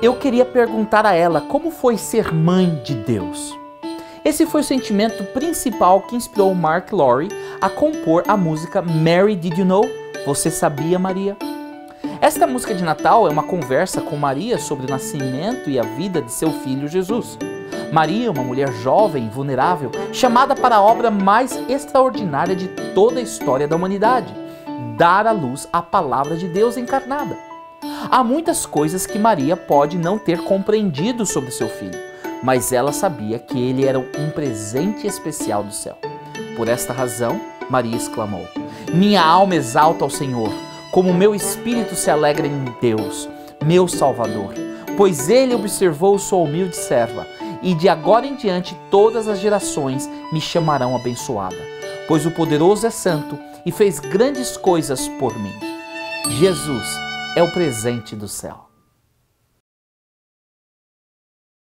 eu queria perguntar a ela como foi ser mãe de Deus. Esse foi o sentimento principal que inspirou Mark Lowry a compor a música Mary Did You Know? Você sabia, Maria? Esta música de Natal é uma conversa com Maria sobre o nascimento e a vida de seu filho Jesus. Maria, uma mulher jovem e vulnerável, chamada para a obra mais extraordinária de toda a história da humanidade dar à luz a palavra de Deus encarnada. Há muitas coisas que Maria pode não ter compreendido sobre seu filho, mas ela sabia que ele era um presente especial do céu. Por esta razão, Maria exclamou: Minha alma exalta ao Senhor, como meu espírito se alegra em Deus, meu Salvador, pois ele observou sua humilde serva, e de agora em diante todas as gerações me chamarão abençoada, pois o poderoso é santo e fez grandes coisas por mim. Jesus é o presente do céu.